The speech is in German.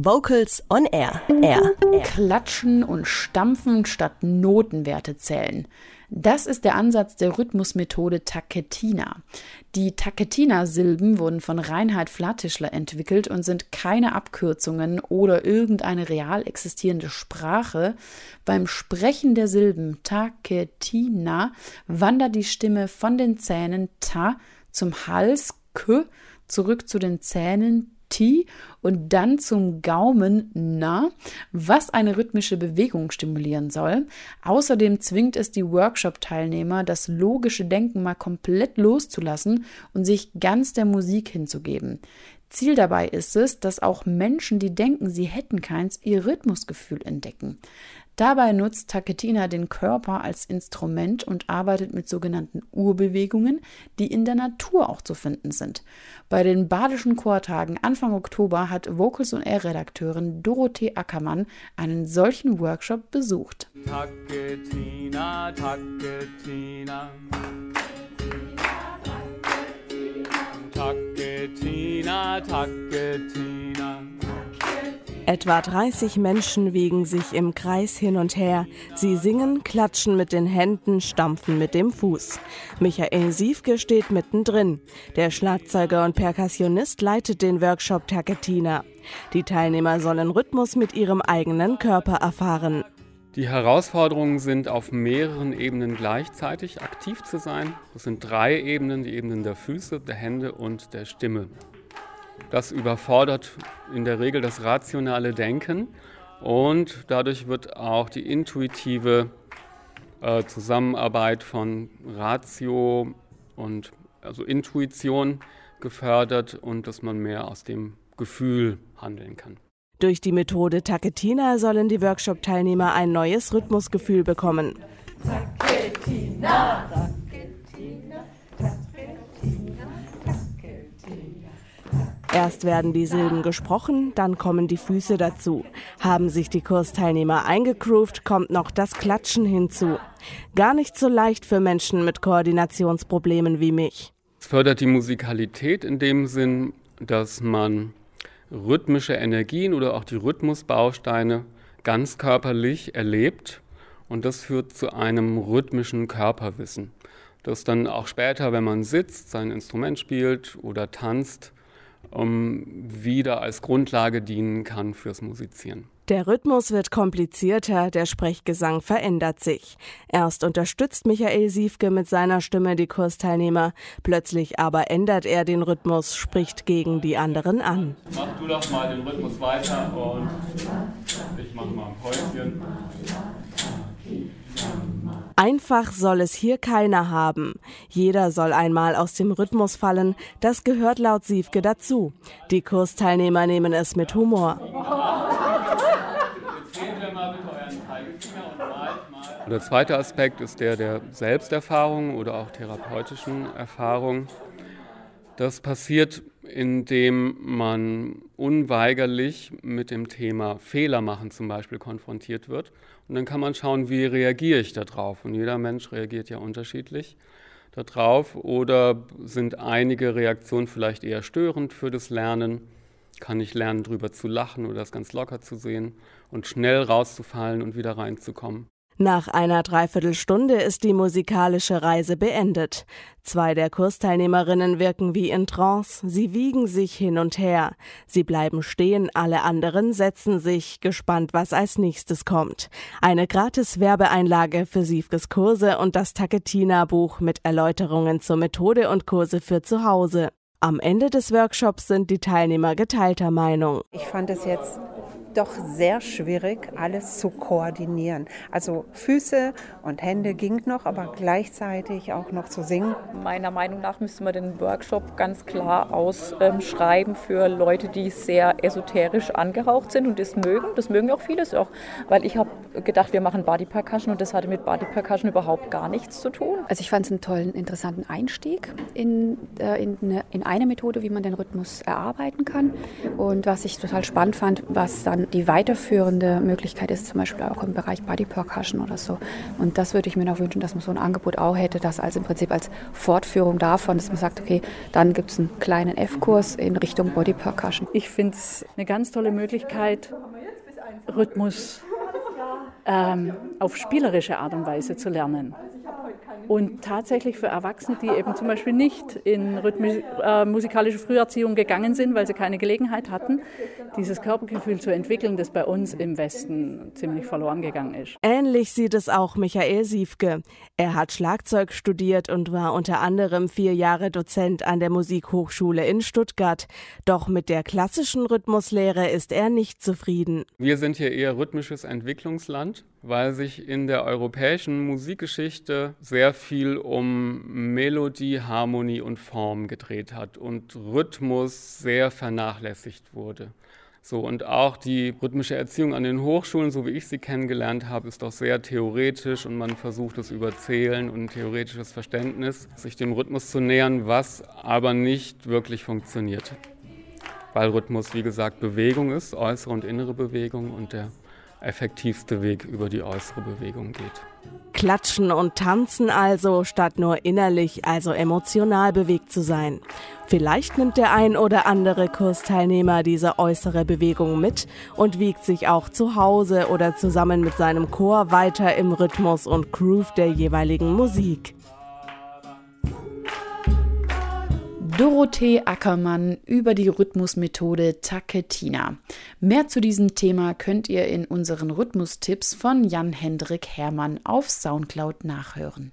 Vocals on Air. Air. Klatschen und stampfen statt Notenwerte zählen. Das ist der Ansatz der Rhythmusmethode Taketina. Die Taketina-Silben wurden von Reinhard Flatischler entwickelt und sind keine Abkürzungen oder irgendeine real existierende Sprache. Beim Sprechen der Silben Taketina wandert die Stimme von den Zähnen Ta zum Hals K zurück zu den Zähnen T und dann zum Gaumen Na, was eine rhythmische Bewegung stimulieren soll. Außerdem zwingt es die Workshop-Teilnehmer, das logische Denken mal komplett loszulassen und sich ganz der Musik hinzugeben. Ziel dabei ist es, dass auch Menschen, die denken, sie hätten keins, ihr Rhythmusgefühl entdecken. Dabei nutzt Taketina den Körper als Instrument und arbeitet mit sogenannten Urbewegungen, die in der Natur auch zu finden sind. Bei den Badischen Chortagen Anfang Oktober hat Vocals und Air Redakteurin Dorothee Ackermann einen solchen Workshop besucht. Taketina, Taketina. Taketina, Taketina. Etwa 30 Menschen wiegen sich im Kreis hin und her. Sie singen, klatschen mit den Händen, stampfen mit dem Fuß. Michael Siefke steht mittendrin. Der Schlagzeuger und Perkussionist leitet den Workshop Taketina. Die Teilnehmer sollen Rhythmus mit ihrem eigenen Körper erfahren. Die Herausforderungen sind auf mehreren Ebenen gleichzeitig aktiv zu sein. Das sind drei Ebenen, die Ebenen der Füße, der Hände und der Stimme. Das überfordert in der Regel das rationale Denken und dadurch wird auch die intuitive äh, Zusammenarbeit von Ratio und also Intuition gefördert und dass man mehr aus dem Gefühl handeln kann. Durch die Methode Taketina sollen die Workshop-Teilnehmer ein neues Rhythmusgefühl bekommen. Taketina. Erst werden die Silben gesprochen, dann kommen die Füße dazu. Haben sich die Kursteilnehmer eingegroovt, kommt noch das Klatschen hinzu. Gar nicht so leicht für Menschen mit Koordinationsproblemen wie mich. Es fördert die Musikalität in dem Sinn, dass man rhythmische Energien oder auch die Rhythmusbausteine ganz körperlich erlebt und das führt zu einem rhythmischen Körperwissen, das dann auch später, wenn man sitzt, sein Instrument spielt oder tanzt, wieder als Grundlage dienen kann fürs Musizieren. Der Rhythmus wird komplizierter, der Sprechgesang verändert sich. Erst unterstützt Michael Siefke mit seiner Stimme die Kursteilnehmer, plötzlich aber ändert er den Rhythmus, spricht gegen die anderen an. Mach du doch mal den Rhythmus weiter und ich mach mal ein Päuschen. Einfach soll es hier keiner haben. Jeder soll einmal aus dem Rhythmus fallen. Das gehört laut Siefke dazu. Die Kursteilnehmer nehmen es mit Humor. Der zweite Aspekt ist der der Selbsterfahrung oder auch therapeutischen Erfahrung. Das passiert, indem man unweigerlich mit dem Thema Fehler machen zum Beispiel konfrontiert wird. Und dann kann man schauen, wie reagiere ich darauf. Und jeder Mensch reagiert ja unterschiedlich darauf. Oder sind einige Reaktionen vielleicht eher störend für das Lernen? Kann ich lernen, drüber zu lachen oder das ganz locker zu sehen und schnell rauszufallen und wieder reinzukommen? Nach einer Dreiviertelstunde ist die musikalische Reise beendet. Zwei der Kursteilnehmerinnen wirken wie in Trance. Sie wiegen sich hin und her. Sie bleiben stehen, alle anderen setzen sich, gespannt, was als nächstes kommt. Eine gratis Werbeeinlage für Siefkes Kurse und das Taketina-Buch mit Erläuterungen zur Methode und Kurse für zu Hause. Am Ende des Workshops sind die Teilnehmer geteilter Meinung. Ich fand es jetzt doch sehr schwierig, alles zu koordinieren. Also Füße und Hände ging noch, aber gleichzeitig auch noch zu singen. Meiner Meinung nach müsste man den Workshop ganz klar ausschreiben für Leute, die sehr esoterisch angehaucht sind und das mögen. Das mögen auch viele auch, weil ich habe gedacht, wir machen Body Percussion und das hatte mit Body Percussion überhaupt gar nichts zu tun. Also ich fand es einen tollen, interessanten Einstieg in, äh, in, eine, in eine Methode, wie man den Rhythmus erarbeiten kann. Und was ich total spannend fand, was dann die weiterführende Möglichkeit ist zum Beispiel auch im Bereich Body Percussion oder so. Und das würde ich mir noch wünschen, dass man so ein Angebot auch hätte, das als im Prinzip als Fortführung davon, dass man sagt, okay, dann gibt es einen kleinen F-Kurs in Richtung Body Percussion. Ich finde es eine ganz tolle Möglichkeit, Rhythmus ähm, auf spielerische Art und Weise zu lernen. Und tatsächlich für Erwachsene, die eben zum Beispiel nicht in rhythmisch, äh, musikalische Früherziehung gegangen sind, weil sie keine Gelegenheit hatten, dieses Körpergefühl zu entwickeln, das bei uns im Westen ziemlich verloren gegangen ist. Ähnlich sieht es auch Michael Siefke. Er hat Schlagzeug studiert und war unter anderem vier Jahre Dozent an der Musikhochschule in Stuttgart. Doch mit der klassischen Rhythmuslehre ist er nicht zufrieden. Wir sind hier eher rhythmisches Entwicklungsland weil sich in der europäischen Musikgeschichte sehr viel um Melodie, Harmonie und Form gedreht hat und Rhythmus sehr vernachlässigt wurde. So, und auch die rhythmische Erziehung an den Hochschulen, so wie ich sie kennengelernt habe, ist doch sehr theoretisch und man versucht es über Zählen und theoretisches Verständnis, sich dem Rhythmus zu nähern, was aber nicht wirklich funktioniert. Weil Rhythmus, wie gesagt, Bewegung ist, äußere und innere Bewegung und der effektivste Weg über die äußere Bewegung geht. Klatschen und tanzen also, statt nur innerlich, also emotional bewegt zu sein. Vielleicht nimmt der ein oder andere Kursteilnehmer diese äußere Bewegung mit und wiegt sich auch zu Hause oder zusammen mit seinem Chor weiter im Rhythmus und Groove der jeweiligen Musik. Dorothee Ackermann über die Rhythmusmethode Taketina. Mehr zu diesem Thema könnt ihr in unseren Rhythmustipps von Jan-Hendrik Hermann auf Soundcloud nachhören.